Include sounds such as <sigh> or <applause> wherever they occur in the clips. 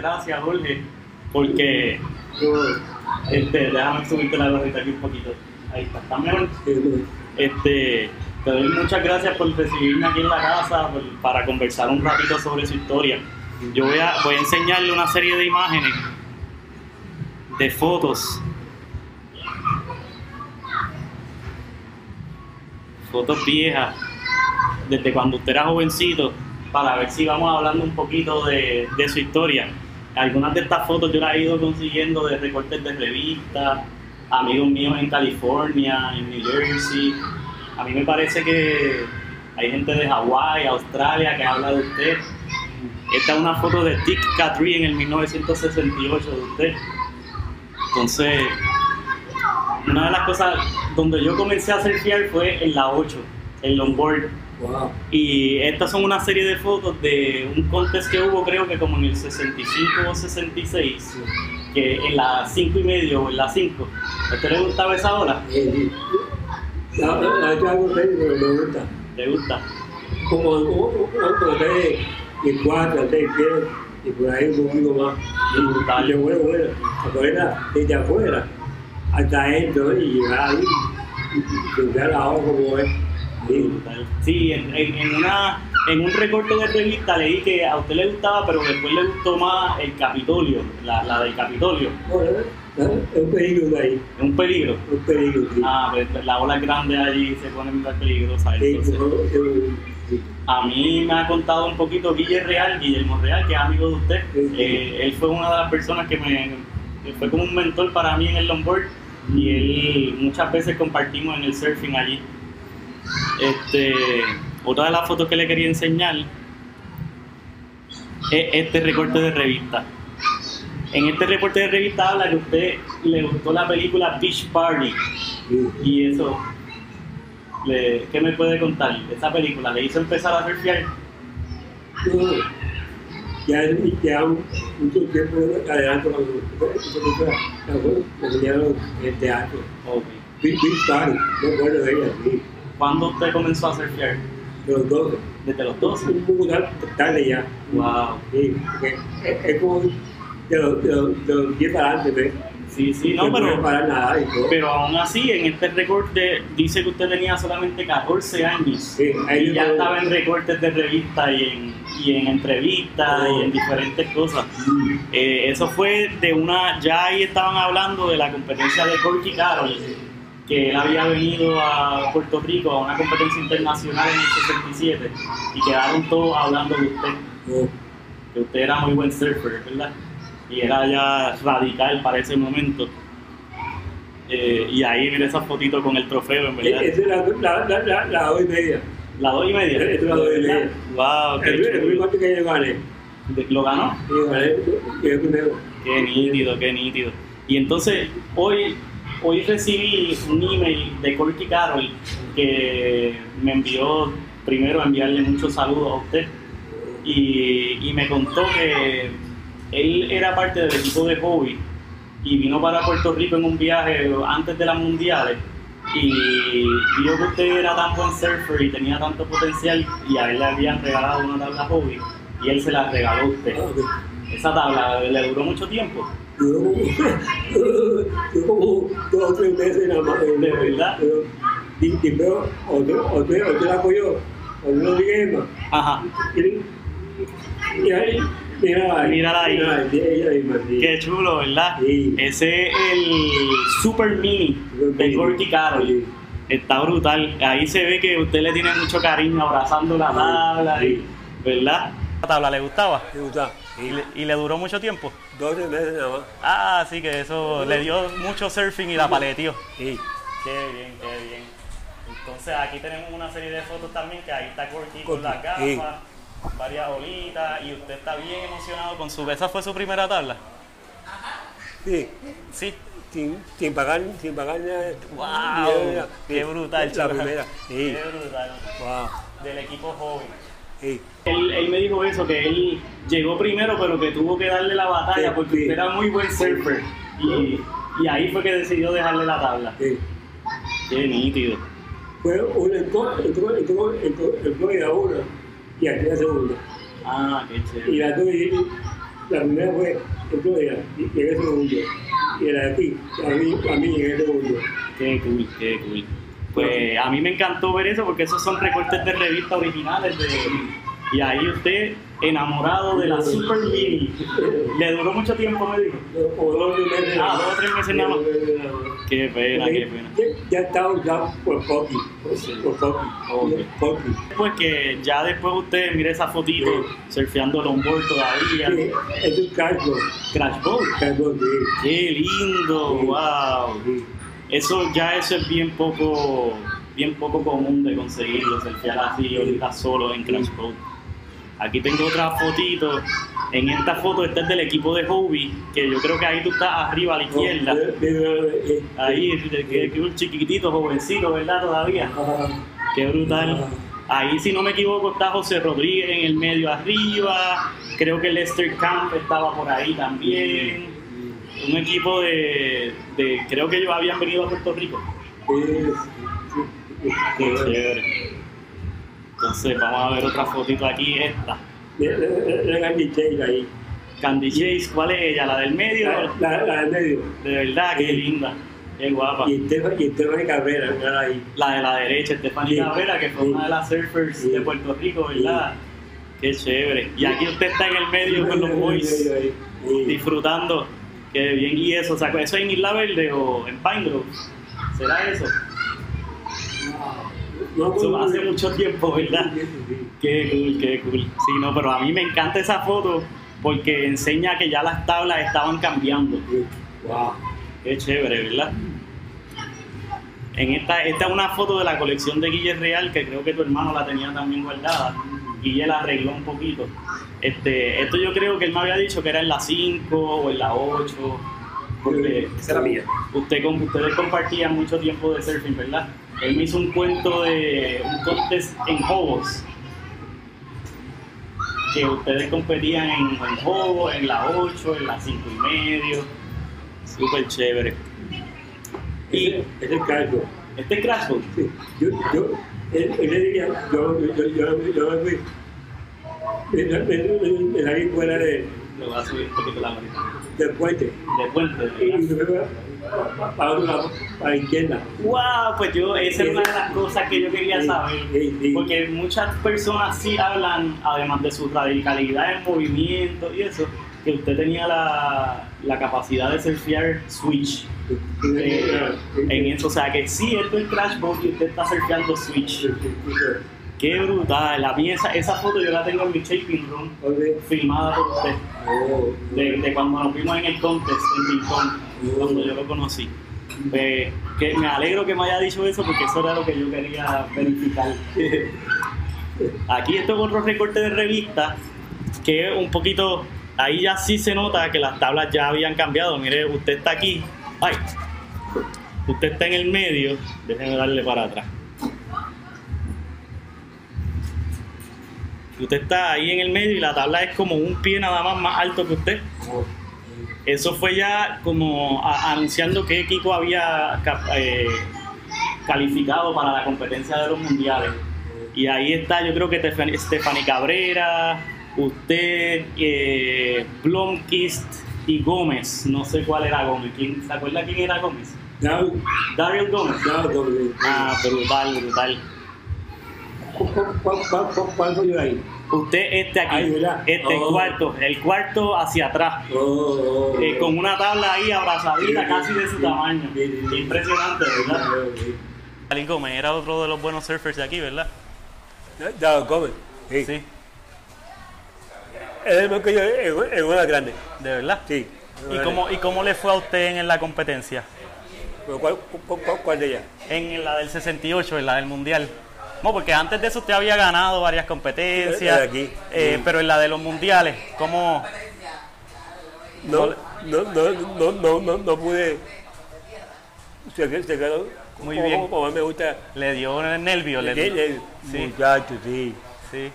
gracias, Jorge, porque este, déjame subirte la gorrita aquí un poquito. Ahí está, está mejor. Este, te doy muchas gracias por recibirme aquí en la casa para conversar un ratito sobre su historia. Yo voy a, voy a enseñarle una serie de imágenes, de fotos. Fotos viejas, desde cuando usted era jovencito, para ver si vamos hablando un poquito de, de su historia. Algunas de estas fotos yo las he ido consiguiendo de recortes de revistas, amigos míos en California, en New Jersey. A mí me parece que hay gente de Hawái, Australia que habla de usted. Esta es una foto de Dick Catry en el 1968 de usted. Entonces, una de las cosas donde yo comencé a surfear fue en la 8, en longboard. Wow. Y estas son una serie de fotos de un contest que hubo, creo que como en el 65 o 66, que en la 5 y medio o en la 5. ¿A usted le gustaba esa hora? Eh, La, la, la que hago pero me gusta. ¿Le gusta? Como, tres y cuatro, tres pies, y por ahí un poquito más. Y. Y yo, bueno, bueno, afuera, desde afuera, hasta adentro, y llegar ahí, y llegar la hora como es. Sí. Sí, en, en- en una, en un recorte de revista leí que a usted le gustaba, pero después le gustó más el Capitolio, la, la del Capitolio. Bueno, ¿eh? es un peligro de ahí, Es un peligro. un peligro, sí. Ah, pues la ola grande allí se pone muy peligrosa. Sí. A mí me ha contado un poquito Guille Real, Guillermo Real, que es amigo de usted. Sí. Eh, él fue una de las personas que me que fue como un mentor para mí en el longboard y él muchas veces compartimos en el surfing allí. Este, otra de las fotos que le quería enseñar es este recorte de revista. En este recorte de revista habla que a usted le gustó la película Beach Party y eso, le- ¿qué me puede contar? Esa película le hizo empezar a surfear. No, ya, ya mucho tiempo adelante cuando me enseñaron el teatro. Ok. Big, Big Party, me acuerdo de ella, sí, ¿Cuándo usted comenzó a surfear? de los dos. Desde los 12. Un poco tar- tarde ya. Wow. Sí, es, como de los, de los, de los 10 para adelante, ¿ves? Sí, sí, no, pero, parar nada y todo. pero aún así, en este recorte dice que usted tenía solamente 14 años. Sí, ahí Y ya estaba en recortes de revista y en, y en entrevistas y en diferentes cosas. Eh, eso fue de una, ya ahí estaban hablando de la competencia de Corky Carroll, que él había venido a Puerto Rico a una competencia internacional en el 67 y quedaron todos hablando de usted, que usted era muy buen surfer, ¿verdad? Y era ya radical para ese momento. Eh, y ahí mira esa fotito con el trofeo, en verdad. Es la, la, la, la, la dos y media. La dos y media. Es la dos y media. Wow, qué El, el chulo. único que yo gané. ¿Lo ganó? Yo gané. Qué nítido, qué nítido. Y entonces, hoy, hoy recibí un email de Corky Carroll que me envió, primero, a enviarle muchos saludos a usted. Y, me contó que él era parte del equipo de hobby y vino para Puerto Rico en un viaje antes de las mundiales y vio que usted era tan buen surfer y tenía tanto potencial y a él le habían regalado una tabla hobby y él se la regaló a usted. Esa tabla le duró mucho tiempo. Duró como, duró como dos o tres meses nada más. ¿De verdad? Y, y pero otro, otro, otro la apoyó, otro dije más. Ajá. Y, y ahí, mira ahí. Mírala ahí. Mira ahí, ella misma, sí. Qué chulo, ¿verdad? Sí. Ese es el Super Mini de Corky Carroll. Sí. Está brutal. Ahí se ve que usted le tiene mucho cariño abrazando la tabla, y, ¿verdad? ¿La tabla le gustaba? Me gusta. ¿Y le, y le duró mucho tiempo? Dos o tres meses nada más. Ah, sí, que eso le dio mucho surfing y la paleteó. Sí. Qué bien, qué bien. Entonces aquí tenemos una serie de fotos también que ahí está Corky con las gafas, sí. varias olitas y usted está bien emocionado con su... ¿Esa fue su primera tabla? Sí. Sí. Sin, sin pagar, sin pagar nada. ¡Wow! ¡Qué brutal, La chaval. primera. Sí. ¡Qué brutal! Wow. Del equipo joven. Sí. Él, él me dijo eso, que él llegó primero, pero que tuvo que darle la batalla Sí, porque usted era muy buen surfer. Y, y ahí fue que decidió dejarle la tabla. Sí. Qué nítido. Fue una entró, entró, entró, entró, en Florida una y aquí la segunda. Ah, qué Y chévere. la tuya, la primera fue en Florida, y llegué segundo. Y la de aquí, a mí, a mí llegué segundo. Qué cool, qué cool. Pues a mí me encantó ver eso porque esos son recortes de revista originales de, y ahí usted enamorado de la Super Mini. Le duró mucho tiempo, me dijo. O dos meses. Ah, dos o tres meses nada más. Qué pena, qué pena. Ya, ya estaba usado por Poppy. Por. Poppy. Pues que ya después usted mire esa fotito surfeando longboard todavía. Sí, es un cargo. Crash Boat. Cargo, sí. Qué lindo, wow. Eso ya eso es bien poco bien poco común de conseguirlo, surfear así ahorita solo en Crash Boat. Aquí tengo otra fotito. En esta foto esta es del equipo de Hobie, que yo creo que ahí tú estás arriba a la izquierda. Ahí, un chiquitito, jovencito, ¿verdad? Todavía. Qué brutal. Ahí, si no me equivoco, está José Rodríguez en el medio arriba. Creo que Lester Camp estaba por ahí también. Un equipo de, de- creo que ellos habían venido a Puerto Rico. Qué chévere. Entonces, vamos a ver otra fotito aquí, esta. La la Candy Chase ahí. Candy Chase, ¿cuál es ella? ¿La del medio? La, del medio. De verdad, qué linda. Qué guapa. Y Estefan Cabrera, mira ahí. La de la derecha, Estefanía Sí. Cabrera, que fue Sí. una de las surfers de Puerto Rico, ¿verdad? Qué chévere. Y aquí usted está en el medio con los boys, disfrutando. Qué bien. ¿Y eso? O sea, ¿Eso es en Isla Verde o en Pine Grove? ¿Será eso? No, Eso no, hace mucho tiempo, ¿verdad? Sí, sí, sí. Qué cool, qué cool. Sí, no, pero a mí me encanta esa foto porque enseña que ya las tablas estaban cambiando. Wow. Qué chévere, ¿verdad? En esta, esta es una foto de la colección de Guille Real que creo que tu hermano la tenía también guardada. Guille la arregló un poquito. Este, esto yo creo que él me había dicho que era en la 5 o en la 8. Porque Esa era mía. usted, con- ustedes compartían mucho tiempo de surfing, ¿verdad? Él me hizo un cuento de un contest en Hobos. Que ustedes competían en, en Hobos, en la 8, en la 5 y medio. Súper chévere. Y es Carlos. este es Crash Boat. Sí. Yo, yo, él, él le diría, yo, yo, yo, yo, me fui. Me salí fuera de, Le voy a subir un poquito la manita. del puente. Puente, para otro lado, para la izquierda. Wow, pues yo, esa es una de las cosas que yo quería saber. sí, sí. Porque muchas personas sí hablan, además de su radicalidad en movimiento y eso, que usted tenía la, la capacidad de surfear switch. eh, en eso, o sea que sí, esto es Crash Boat y usted está surfeando switch. Qué brutal. A mí esa, esa foto yo la tengo en mi shaping room, filmada por usted, de, de cuando nos vimos en el contest en Ping Pong, cuando yo lo conocí. Eh, que me alegro que me haya dicho eso porque eso era lo que yo quería verificar. <laughs> Aquí esto es otro recorte de revista que es un poquito, ahí ya sí se nota que las tablas ya habían cambiado. Mire, usted está aquí, ay, usted está en el medio, déjeme darle para atrás. Usted está ahí en el medio y la tabla es como un pie nada más más alto que usted. Eso fue ya como anunciando que Kiko había eh, calificado para la competencia de los mundiales. Y ahí está, yo creo que Stephanie Cabrera, usted, eh, Blomkist y Gómez. No sé cuál era Gómez. ¿Quién, ¿Se acuerda quién era Gómez? Daryl Gómez. Ah, brutal, brutal. ¿Cuánto yo ahí? Usted este aquí, ¿verdad? este Oh. cuarto, el cuarto hacia atrás. Oh, oh, eh, con una tabla ahí abrazadita casi de su tamaño. Impresionante, ¿verdad? Alin Gómez era otro de los buenos surfers de aquí, ¿verdad? Dado Gómez. Sí. Sí, Es el mejor que yo en, una grande. de verdad. Sí. ¿Y cómo, ¿Y cómo le fue a usted en la competencia? ¿Pero ¿Cuál, cuál, cuál- de ellas? En la del 68, en la del Mundial. No, porque antes de eso usted había ganado varias competencias. De aquí. eh, Sí. Pero en la de los Mundiales, ¿cómo? No, no, no, no, no, no, no pude. Se, quedó- se quedó Muy como, bien. Como, me gusta. Le dio el nervio, le Sí, dio. sí, Sí. Muchacho, sí. Sí.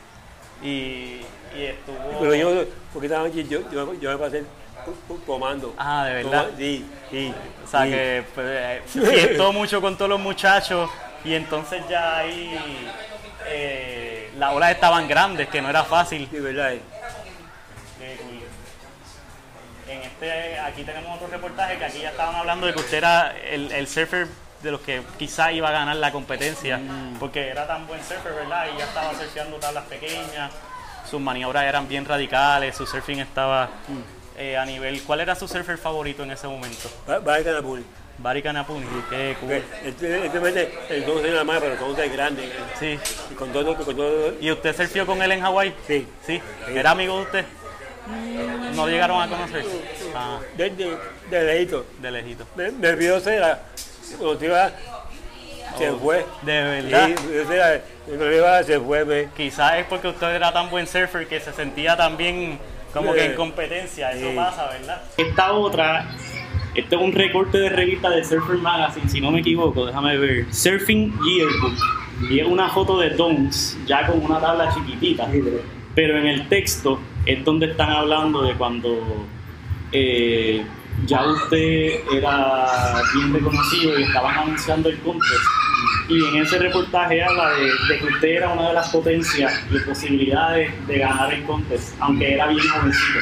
Y, y estuvo. Pero yo, porque esta noche yo, yo, yo me pasé to- to- tomando. Ah, de verdad. Toma- sí, sí. O sea sí. que pues, eh, <laughs> fiestó mucho con todos los muchachos y entonces ya ahí eh, las olas estaban grandes, que no era fácil. Sí, verdad. eh. En este, aquí tenemos otro reportaje que aquí ya estaban hablando de que usted era el, el surfer de los que quizá iba a ganar la competencia, porque era tan buen surfer, ¿verdad? Y ya estaba surfeando tablas pequeñas, sus maniobras eran bien radicales, su surfing estaba eh, a nivel... ¿Cuál era su surfer favorito en ese momento? Ganar Puri. Bari Canapuni, qué cool. Mete el 12 de la mano, pero todo es grande. Sí. Y con todo, con todo. ¿Y usted surfió con él en Hawái? Sí. Sí. ¿Era amigo de usted? ¿No llegaron a conocerse? Ah, Desde de lejito. de lejito. Me, me vio cera. Cuando iba, se Oh, fue. De verdad. Se fue. Me. Quizás es porque usted era tan buen surfer que se sentía también como que en competencia, eso Sí. pasa, ¿verdad? Esta otra, este es un recorte de revista de Surfer Magazine, si no me equivoco, déjame ver. Surfing Yearbook. Y es una foto de Dons, ya con una tabla chiquitita. Pero en el texto es donde están hablando de cuando eh, ya usted era bien reconocido y estaban anunciando el contest. Y en ese reportaje habla de, de que usted era una de las potencias y posibilidades de ganar el contest, aunque era bien jovencito.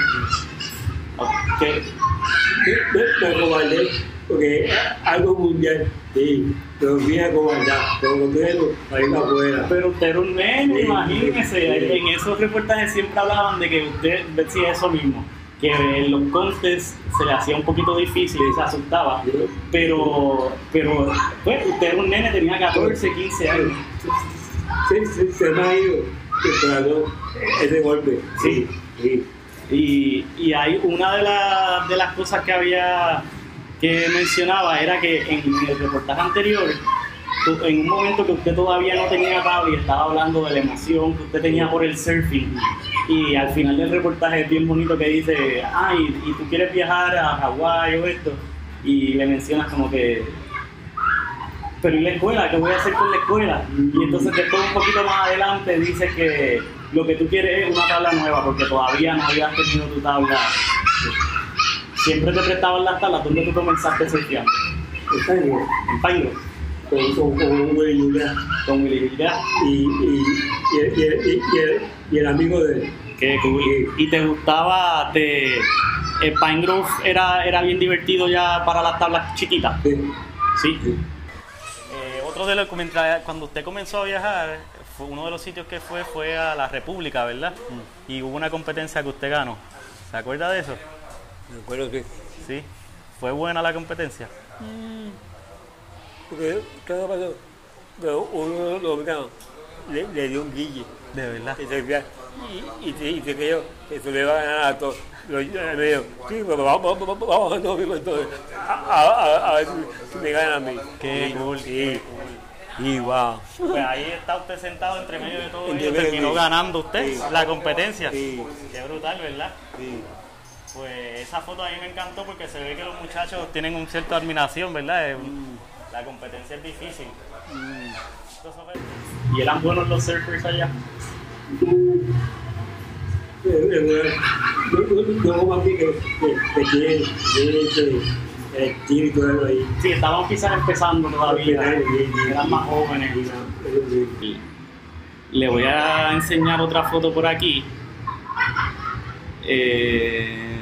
Me acobardé, porque algo mundial, sí, pero fui a acobardar, pero cuando tengo, para afuera. pero usted era un nene, imagínese. En esos reportajes siempre hablaban de que usted decía eso mismo, que en los contests se le hacía un poquito difícil y se asustaba. Pero, pero, pues, usted era un nene, tenía 14, 15 años. Se, se, se me ha ido esperando ese golpe. Sí. sí. Y, y hay una de, las- de las cosas que había que mencionaba era que en, el reportaje anterior, tú- en un momento que usted todavía no tenía tabla y estaba hablando de la emoción que usted tenía por el surfing, y al final del reportaje es bien bonito que dice, ah, y, y tú quieres viajar a Hawái o esto, y le mencionas como que, pero ¿y la escuela? ¿Qué voy a hacer con la escuela? Y entonces después un poquito más adelante dice que lo que tú quieres es una tabla nueva porque todavía no habías tenido tu tabla. Siempre te prestaban las tablas donde tú comenzaste surfeando. Está bien. En Pairo, Con, con, con un güey y una- con Willy Villar. y, y, y, el- y, el- y, el, y el amigo de él. Qué cool. ¿Y te gustaba, te, el Pine Grove era, era bien divertido ya para las tablas chiquitas? Sí. Sí. Eh, otro de los mientras- cuando usted comenzó a viajar, fue uno de los sitios que fue fue a la República, ¿verdad? Y hubo una competencia que usted ganó. ¿Se acuerda de eso? Me acuerdo que. Sí. ¿Fue buena la competencia? Porque, ¿qué pasó? Pero uno de los dominicanos le, le dio un guille. De verdad. que se y, y, y se creyó que se le va a ganar a todos. Lo, me dijo, sí, pero vamos, vamos, vamos, vamos a lo entonces. A, a, a, a ver si, si me ganan a mí. Qué cool, Sí, sí, wow. Pues ahí está usted sentado entre medio de todo y terminó ganando usted Sí. la competencia. Sí, Qué brutal, ¿verdad? sí. Pues esa foto a mí me encantó porque se ve que los muchachos tienen un cierto admiración, ¿verdad? La competencia es difícil. ¿Y eran buenos los surfers allá? No no como aquí que, el estilo y todo eso ahí. Sí, estaban quizás empezando todavía, eran más jóvenes. Le voy a enseñar otra foto por aquí. Eh,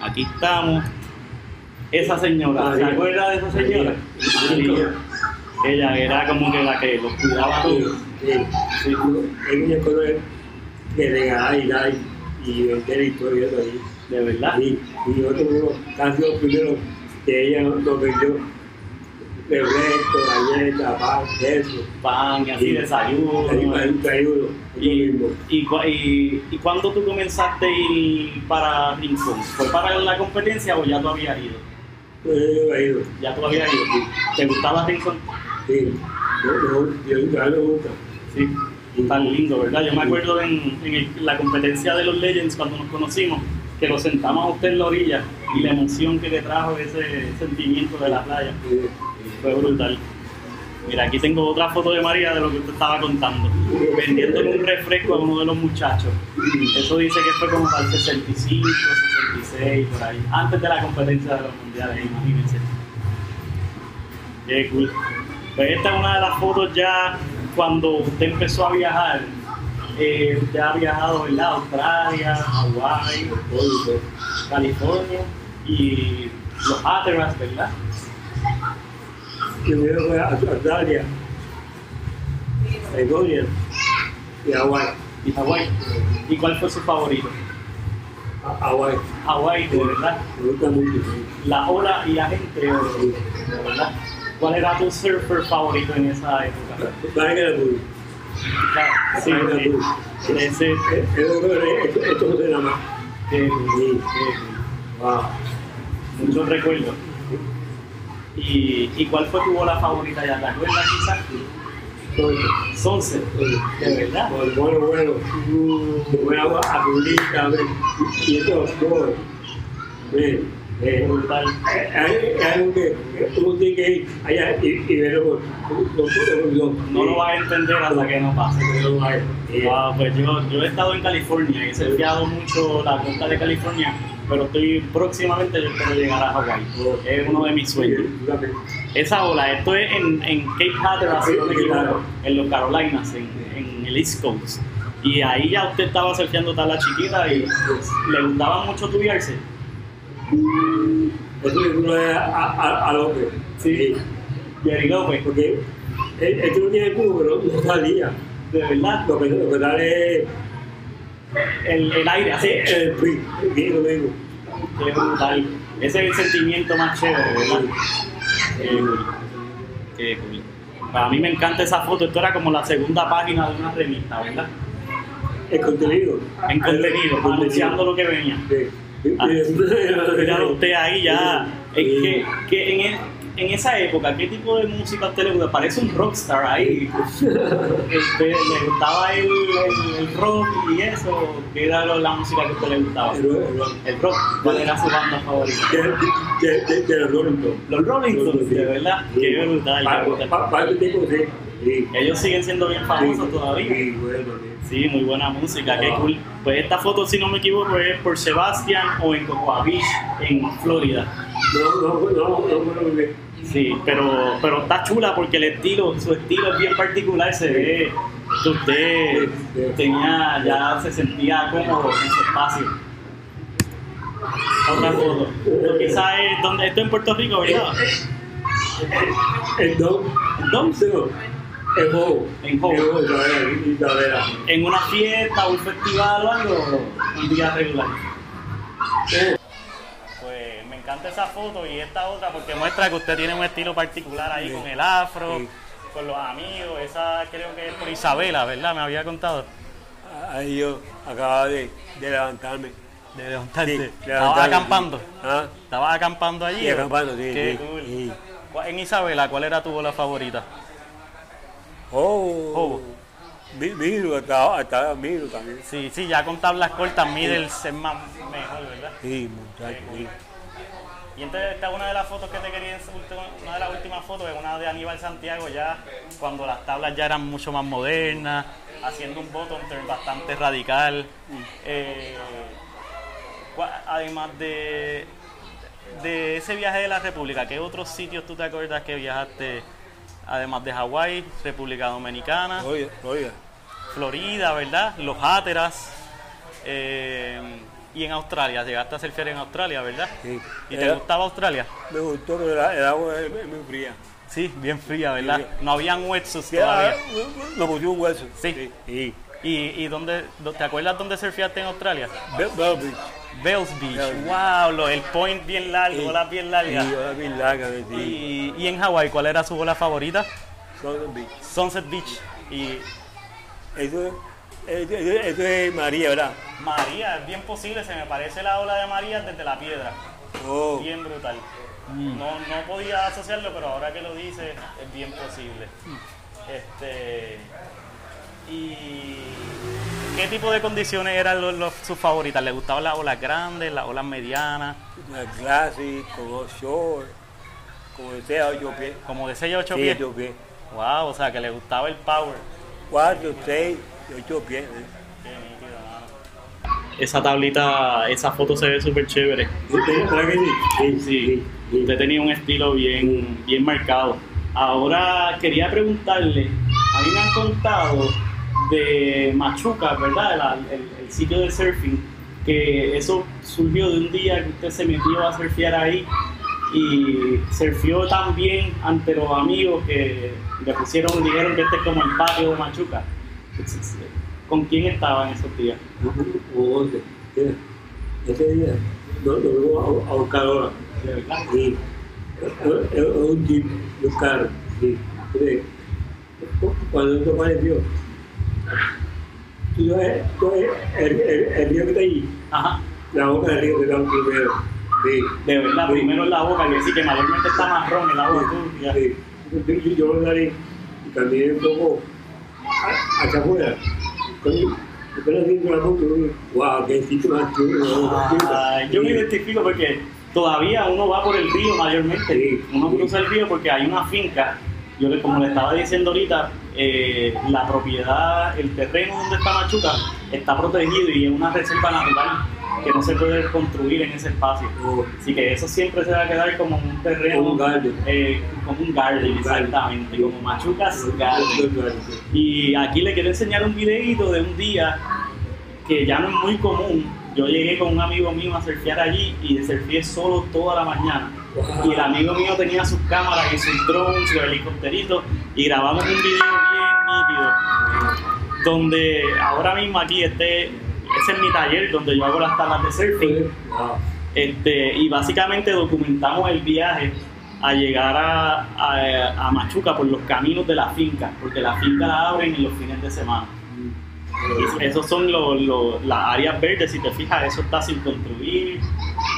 aquí estamos. Esa señora, ¿se acuerda de esa señora? María. Ella era como que la que los cuidaba a Sí. Hay una cosa de regalar y dar y vender y todo eso ahí. De verdad. Y, y otro uno, casi los primeros que ella nos vendió refresco, galletas, pan, queso, Pan y así, Sí. desayuno. desayuno, Y, mismo. y, y, ¿Y cuándo tú comenzaste a ir para Rincón? ¿Fue para la competencia o ya tú habías ido? Yo he ido, Ya tú habías ido. ¿Te gustaba Rincón? sí. Yo, yo, yo, me gusta. Sí, tan lindo, ¿verdad? Yo me acuerdo en, en el- la competencia de los Legends cuando nos conocimos, que lo sentamos a usted en la orilla y la emoción que le trajo ese sentimiento de la playa. Sí. Fue brutal. Mira, aquí tengo otra foto de María de lo que usted estaba contando, vendiéndole un refresco a uno de los muchachos. Eso dice que fue como para el 65, 66, por ahí, antes de la competencia de los mundiales, imagínense. Qué cool. Pues esta es una de las fotos ya cuando usted empezó a viajar, eh, usted ha viajado ¿verdad? a Australia, Hawái, California y los Hatteras, ¿verdad? Primero fue a Australia, California y Hawái. Y Hawái. ¿Y cuál fue su favorito? Hawái. Hawái, de verdad. Me gusta mucho. La ola y la gente, de verdad. ¿Cuál era tu surfer favorito en esa época? La tuve. Sí, sí. Ese, esto, no se llama. muchos recuerdos. ¿Y, ¿Y cuál fue tu ola favorita ya? ¿Te acuerdas quizás? Sunset, de verdad. Bueno, bueno, bueno. Buena agua azulita, ven. Y esto, todo. Ven. Eh, Brutal. hay, algo que uno tiene que ir allá y, verlo. No lo vas a entender hasta que no pase. No hay. Wow, pues yo, yo he estado en California y he surfeado mucho la costa de California, pero estoy próximamente yo espero llegar a Hawái. Es uno de mis sueños. Esa ola, esto es en, en Cape Hatteras, en los Carolinas, en, en el East Coast. Y ahí ya usted estaba surfeando tabla chiquita y le gustaba mucho tubiarse. Eso es uno a, a, a López. Sí. Jerry López, Porque él, él no tiene cubo, pero no salía. de verdad, Lo que, lo que es el, el aire así, el que lo brutal. Ese es el sentimiento más chévere, ¿verdad? Cool. Para mí me encanta esa foto. Esto era como la segunda página de una revista, ¿verdad? El contenido. En contenido, anunciando lo que venía. Sí. Ah, usted ahí ya. Es que, que en, en esa época, ¿qué tipo de música a usted le gusta? Parece un rockstar ahí. Este, ¿Le gustaba el, el, el rock y eso? ¿Qué era lo- la música que a usted le gustaba? El rock. ¿Cuál era su banda favorita? De, de, de, de los Rolling Stones. Los Rolling Stones, de verdad. Brutal, qué brutal. pa, pa, este tiempo, sí. Sí. Ellos siguen siendo bien famosos Sí, todavía. Sí, bueno, sí. Sí, muy buena música, qué cool. Pues esta foto, si no me equivoco, es por Sebastian o en Cocoa Beach, en Florida. No, no, no, no, no, no, no. Sí, pero, pero está chula porque el estilo, su estilo es bien particular, se ve que usted tenía, ya se sentía cómodo en su espacio. Otra foto. Quizás es donde, esto en Puerto Rico, ¿verdad? El Dom, ¿En Dom? En Bow, Isabela, Isabela. ¿En una fiesta un festival o algo? Un día regular. Encanta esa foto y esta otra porque muestra que usted tiene un estilo particular ahí Sí. con el afro, Sí. con los amigos. Esa creo que es por Isabela, ¿verdad? Me había contado. Ahí yo acababa de, de levantarme. De levantarte. Sí, Estabas acampando. ¿Ah? Estabas acampando allí. Acampando, sí, Qué cool. sí. ¿Cuál- En Isabela, ¿cuál era tu bola favorita? Oh. Oh. Mi- Miro, estaba, estaba Miro también. Sí, sí, ya con tablas cortas, middles es más mejor, ¿verdad? Sí, muchacho, sí. Y entonces esta es una de las fotos que te quería enseñar, una de las últimas fotos, es una de Aníbal Santiago ya cuando las tablas ya eran mucho más modernas, haciendo un bottom turn bastante radical. Eh, además de, de ese viaje de la República, ¿qué otros sitios tú te acuerdas que viajaste? Además de Hawái, República Dominicana, Oiga, oiga. Florida, ¿verdad? Los Háteras. eh, y en Australia, llegaste a surfear en Australia, ¿verdad? Sí. ¿Y te gustaba Australia? Me gustó, pero el, el agua es es muy fría. Sí, bien fría, ¿verdad? No habían Ya, todavía. Pusieron un hueso. Sí. sí. ¿Y, y dónde, dó- te acuerdas dónde surfeaste en Australia? Beach. Bells Beach. Bells Beach. Wow, el point bien largo, Sí. olas bien largas. Sí, bien. Y, y en Hawái, ¿cuál era su bola favorita? Southern Beach. Sunset Beach. Y Eso, eh, esto es, María, ¿verdad? María, es bien posible, se me parece la ola de María desde la piedra. Oh. Bien brutal. Mm. No, no podía asociarlo, pero ahora que lo dice, es bien posible. Este. ¿Y qué tipo de condiciones eran sus favoritas? ¿Le gustaban las olas grandes, las olas medianas? Las clases, como short, como de 6 a 8 pies. ¿Como de 6 a 8 pies. Wow, o sea, que le gustaba el power. 4, 6. Esa tablita, esa foto se ve súper chévere. Sí, sí. Usted tenía un estilo bien, bien marcado. Ahora quería preguntarle, a mí me han contado de Machuca, ¿verdad? El, sitio de surfing, que eso surgió de un día que usted se metió a surfear ahí y surfió tan bien ante los amigos que le pusieron, dijeron que este es como el patio de Machuca. ¿Con quién estaba en esos días? Ese día no lo vengo a, buscar ahora. ¿De verdad? Sí. Es es un jeep, un carro. Sí. Cuando esto apareció, tú sabes, el, el, río que está ahí, Ajá. la boca del río que está primero. Sí. De verdad, primero en la boca, que sí que mayormente está marrón el agua turbia. Sí. Yo, yo, yo y caminé un poco hacia afuera. Apenas viendo la wow, qué. Ah, yo me identifico porque todavía uno va por el río mayormente. Sí. Uno cruza el río porque hay una finca. Yo, le- como le estaba diciendo ahorita, eh, la propiedad, el terreno donde está Machuca está protegido y es una reserva natural que no se puede construir en ese espacio. Así que eso siempre se va a quedar como un terreno, Como un garden. eh, como un garden, exactamente, como Machuca's Garden. garden. Y aquí le quiero enseñar un videito de un día que ya no es muy común. Yo llegué con un amigo mío a surfear allí y surfeé solo toda la mañana. Y el amigo mío tenía sus cámaras y sus drones, sus helicópteritos y grabamos un video bien nítido donde ahora mismo aquí este, es mi taller donde yo hago las tablas de surfing Wow. este, y básicamente documentamos el viaje a llegar a, a- a Machuca por los caminos de la finca, porque la finca la abren en los fines de semana. Y esos son los- los- las áreas verdes, si te fijas, eso está sin construir,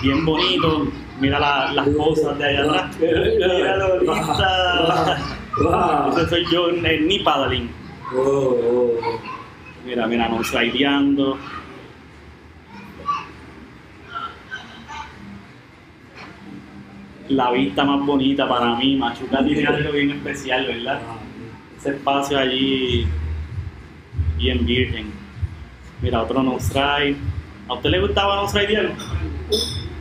bien bonito. Mira la- las cosas de allá atrás. <laughs> Míralo, Lisa. Wow. Ese soy yo en knee paddling. Mira, mira, nos slideando. La vista más bonita para mí, Machuca tiene algo bien especial, ¿verdad? Ese espacio allí bien virgen. Mira, otro no ride. ¿A usted le gustaba no?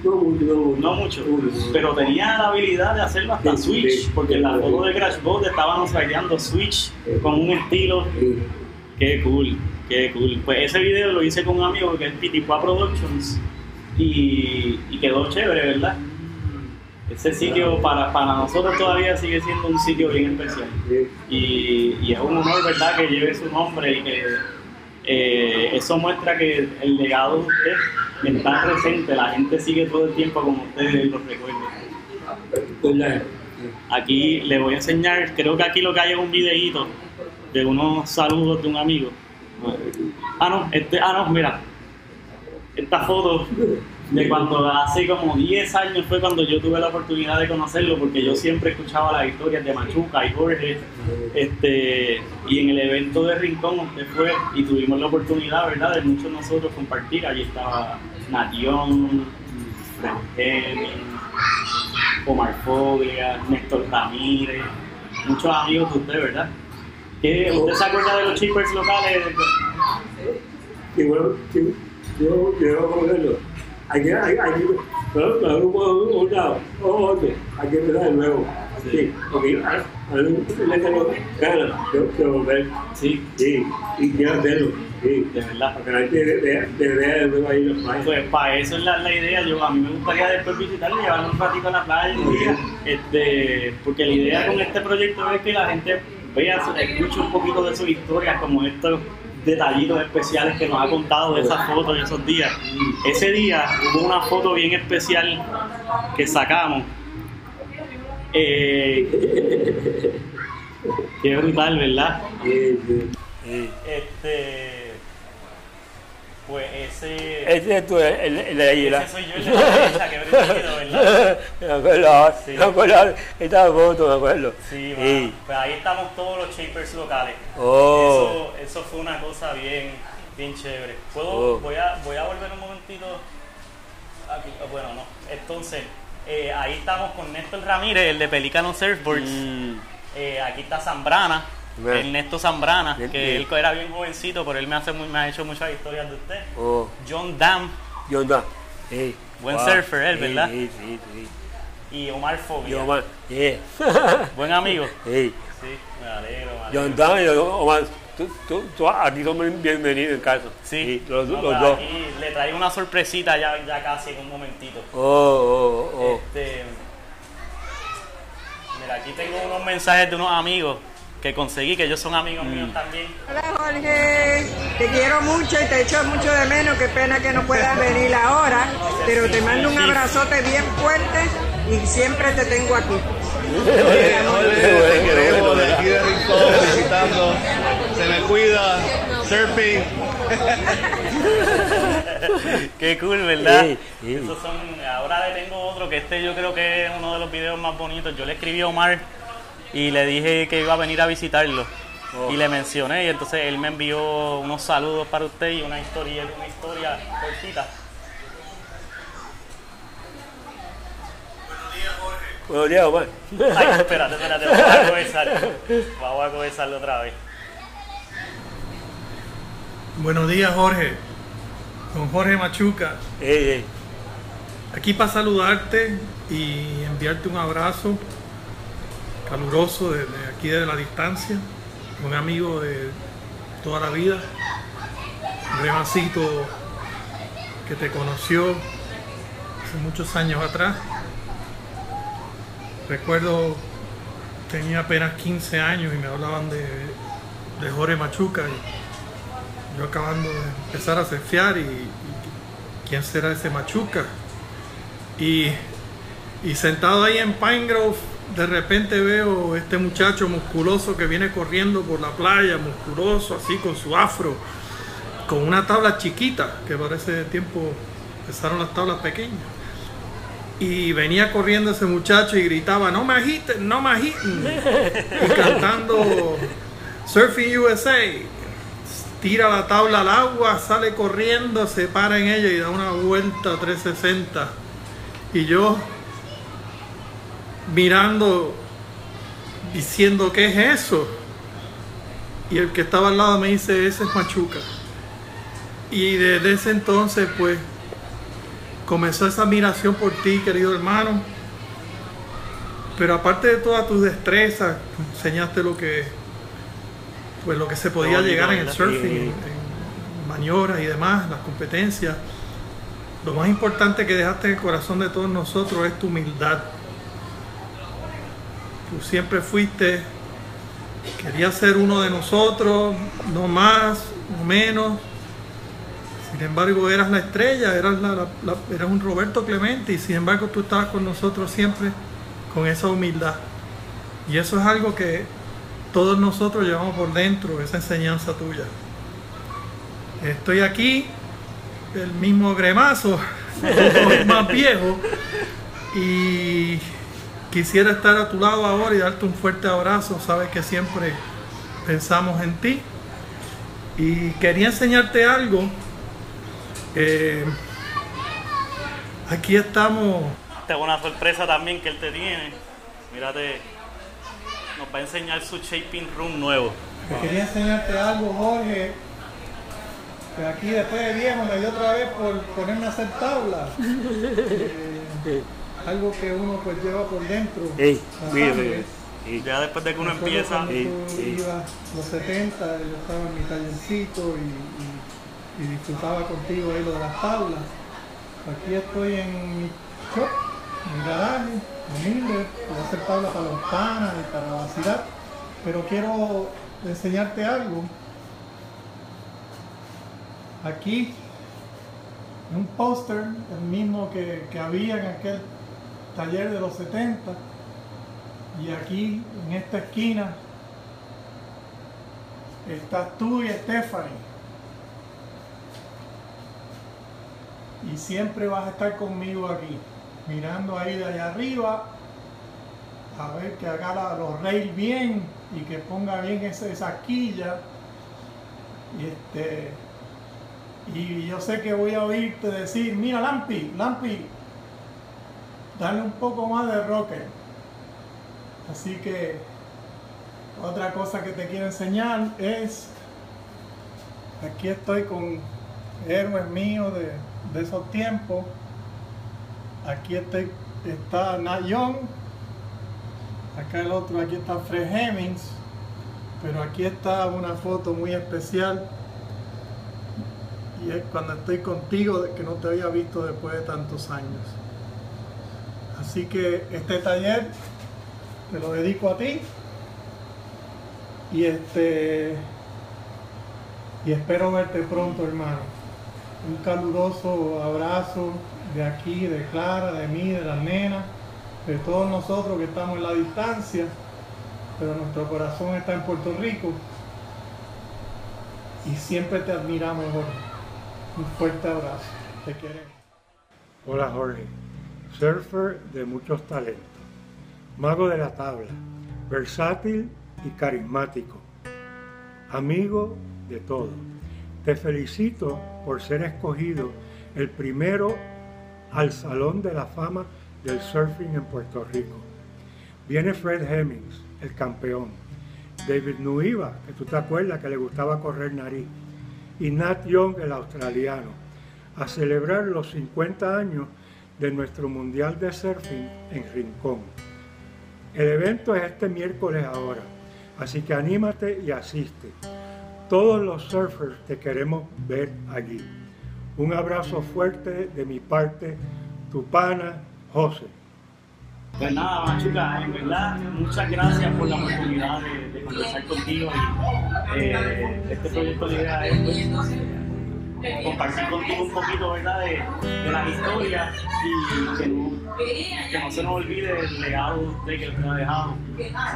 No mucho, no mucho. No mucho, Uy, pero tenía la habilidad de hacerlo hasta Sí, Switch, sí, porque en la foto de Crash Boat estaban rideando Switch con un estilo Sí. Qué cool, qué cool. Pues ese video lo hice con un amigo que es Pitipua Productions y, y quedó chévere, ¿verdad? Ese sitio para, para nosotros todavía sigue siendo un sitio bien especial. Y, y es un honor, ¿verdad?, que lleve su nombre y que eh, eso muestra que el legado de usted está presente, la gente sigue todo el tiempo como ustedes lo recuerdan. Aquí le voy a enseñar, creo que aquí lo que hay es un videíto de unos saludos de un amigo. Ah, no, este, ah, no, mira. Esta foto de cuando hace como 10 años fue cuando yo tuve la oportunidad de conocerlo, porque yo siempre escuchaba las historias de Machuca y Jorge. Este, y en el evento de Rincón usted fue y tuvimos la oportunidad, ¿verdad?, de muchos de nosotros compartir. Allí estaba Natión, Hemming, Omar Foglia, Néstor Ramírez, muchos amigos de usted, ¿verdad? ¿Qué, ¿Usted se acuerda de los chippers locales? Sí, yo quiero conocerlo. Que, pero, pero no puedo un lado otro, que empezar de nuevo. Sí. Porque a, mí me tengo ganas de, volver, Sí, sí, y quiero hacerlo, sí. de verdad. Para que la gente vea, de nuevo ahí los países. Pues para eso es la, la idea. Yo, a mí me gustaría después visitarle, llevarlo un ratito a la playa. Este, porque la idea con este proyecto es que la gente vea, escuche un poquito de sus historias, como estos detallitos especiales que nos ha contado de esas fotos y esos días. Ese día hubo una foto bien especial que sacamos. Eh, <laughs> qué brutal, ¿verdad? Este, pues ese. Ese tú, el, el, el. Ese soy yo, el de la derecha, que ¿verdad? <laughs> me acuerdo, Sí. me acuerdo, esta foto, me acuerdo. Sí, pues ahí estamos todos los shapers locales. Oh. Eso, eso fue una cosa bien, bien chévere. ¿Puedo, Oh. voy, a, voy a volver un momentito. Aquí, ah, bueno, no. Entonces, eh, ahí estamos con Néstor Ramírez, el de Pelicano Surfboards. Mm. Eh, aquí está Zambrana, Ernesto Zambrana, Bien, que bien. él era bien jovencito, pero él me, hace muy- me ha hecho muchas historias de usted. Oh. John Dam, ¿Y onda? Sí. Buen surfer él, Sí, ¿verdad? Sí, sí, sí. y Omar Y Fobia. Omar, yeah. <laughs> Buen amigo. Hey. Sí, me alegro, me alegro. andaba y Omar, tú, tú, tú aquí son bienvenidos en casa. Sí, los, No, los dos. aquí le traigo una sorpresita ya, ya casi en un momentito. Oh, oh, oh. Este, mira, aquí tengo unos mensajes de unos amigos que conseguí, que ellos son amigos Mm. míos también. Hola Jorge, te quiero mucho y te echo mucho de menos, qué pena que no puedas venir ahora, pero te mando un abrazote bien fuerte y siempre te tengo aquí. Oye, Jorge, te queremos de aquí de Rincón, visitando. Se me cuida, surfing. Qué cool, ¿verdad? Sí, sí. Esos son, ahora le tengo otro que este yo creo que es uno de los videos más bonitos. Yo le escribí a Omar y le dije que iba a venir a visitarlo. Oh. Y le mencioné y entonces él me envió unos saludos para usted y una historia, una historia cortita. Buenos días, Omar. Ay, espérate, espérate, vamos a comenzar. Vamos a comenzarlo otra vez. Buenos días, Jorge. Don Jorge Machuca. Hey, hey. Aquí para saludarte y enviarte un abrazo caluroso desde aquí de la distancia. Un amigo de toda la vida. Un remacito que te conoció hace muchos años atrás. Recuerdo, tenía apenas 15 años y me hablaban de, de Jorge Machuca. Y yo acabando de empezar a surfear y, y quién será ese Machuca. Y, y sentado ahí en Pine Grove, de repente veo este muchacho musculoso que viene corriendo por la playa, musculoso, así con su afro, con una tabla chiquita, que para ese tiempo empezaron las tablas pequeñas. Y venía corriendo ese muchacho y gritaba, no me agiten, no me agiten. Y <laughs> cantando Surfing USA. Tira la tabla al agua, sale corriendo, se para en ella y da una vuelta 360. Y yo mirando, diciendo, ¿qué es eso? Y el que estaba al lado me dice, ese es Machuca. Y desde ese entonces, pues, comenzó esa admiración por ti, querido hermano. Pero aparte de todas tus destrezas, enseñaste lo que, pues, lo que se podía llegar en el surfing, Sí. en maniobras y demás, las competencias. Lo más importante que dejaste en el corazón de todos nosotros es tu humildad. Tú siempre fuiste, querías ser uno de nosotros, no más, no menos. Sin embargo, eras la estrella, eras, eras un Roberto Clemente y sin embargo tú estabas con nosotros siempre con esa humildad. Y eso es algo que todos nosotros llevamos por dentro, esa enseñanza tuya. Estoy aquí, el mismo gremazo, <laughs> más viejo, y quisiera estar a tu lado ahora y darte un fuerte abrazo. Sabes que siempre pensamos en ti. Y quería enseñarte algo. Eh, aquí estamos. Tengo una sorpresa también que él te tiene. Mírate, nos va a enseñar su shaping room nuevo. Quería enseñarte algo, Jorge. Que aquí después de viejo me dio otra vez por ponerme a hacer tabla. Eh, <laughs> algo que uno pues lleva por dentro. Mire. Sí. Ya después de que uno Recuerdo empieza, cuando Sí, tú sí. ibas los 70, yo estaba en mi tallercito y, y- y disfrutaba contigo ahí lo de las tablas. Aquí estoy en mi shop, en mi garaje, humilde, voy a hacer tablas para los panas y para vacilar, pero quiero enseñarte algo. Aquí, un póster, el mismo que, que había en aquel taller de los 70, y aquí, en esta esquina, estás tú y Stephanie. Y siempre vas a estar conmigo aquí, mirando ahí de allá arriba, a ver que haga los rails bien y que ponga bien esa, esa quilla. Y, este, y yo sé que voy a oírte decir, mira Lampi, Lampi, dale un poco más de rocker. Así que otra cosa que te quiero enseñar es, aquí estoy con héroes míos de, de esos tiempos. Aquí está Nat Young, acá el otro, aquí está Fred Hemmings, pero aquí está una foto muy especial y es cuando estoy contigo que no te había visto después de tantos años. Así que este taller te lo dedico a ti. Y este y espero verte pronto hermano. Un caluroso abrazo de aquí de Clara de mí de la nena de todos nosotros que estamos en la distancia pero nuestro corazón está en Puerto Rico. Y siempre te admiramos Jorge. Un fuerte abrazo. Te queremos. Hola Jorge surfer de muchos talentos mago de la tabla versátil y carismático, amigo de todos. Te felicito por ser escogido el primero al Salón de la Fama del Surfing en Puerto Rico. Viene Fred Hemmings, el campeón. David Nuiva, que tú te acuerdas que le gustaba correr nariz. Y Nat Young, el australiano, a celebrar los 50 años de nuestro Mundial de Surfing en Rincón. El evento es este miércoles ahora, así que anímate y asiste. Todos los surfers te queremos ver allí. Un abrazo fuerte de mi parte, tu pana José. Pues nada, Machuca, en verdad, muchas gracias por la oportunidad de, conversar contigo. Y, eh, este proyecto de idea es pues, compartir contigo un poquito ¿verdad? De, de las historias y que no, que no se nos olvide el legado de que nos ha dejado.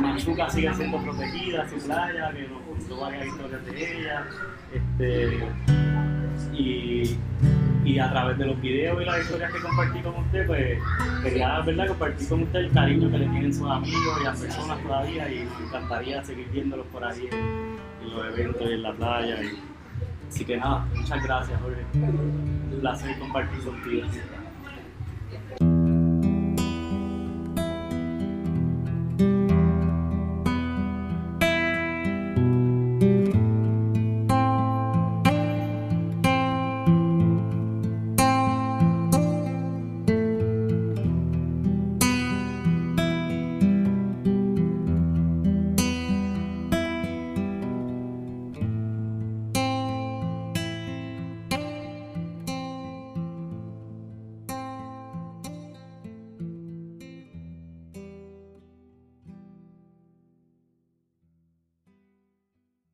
Machuca sigue siendo protegida, su playa, que nos contó varias historias de ella. Este, y, y a través de los videos y las historias que compartí con usted, pues quería ¿verdad? compartir con usted el cariño que le tienen sus amigos y las personas todavía y me encantaría seguir viéndolos por ahí en, los eventos y en la playa. Así que nada, muchas gracias, Jorge. Un placer compartir contigo.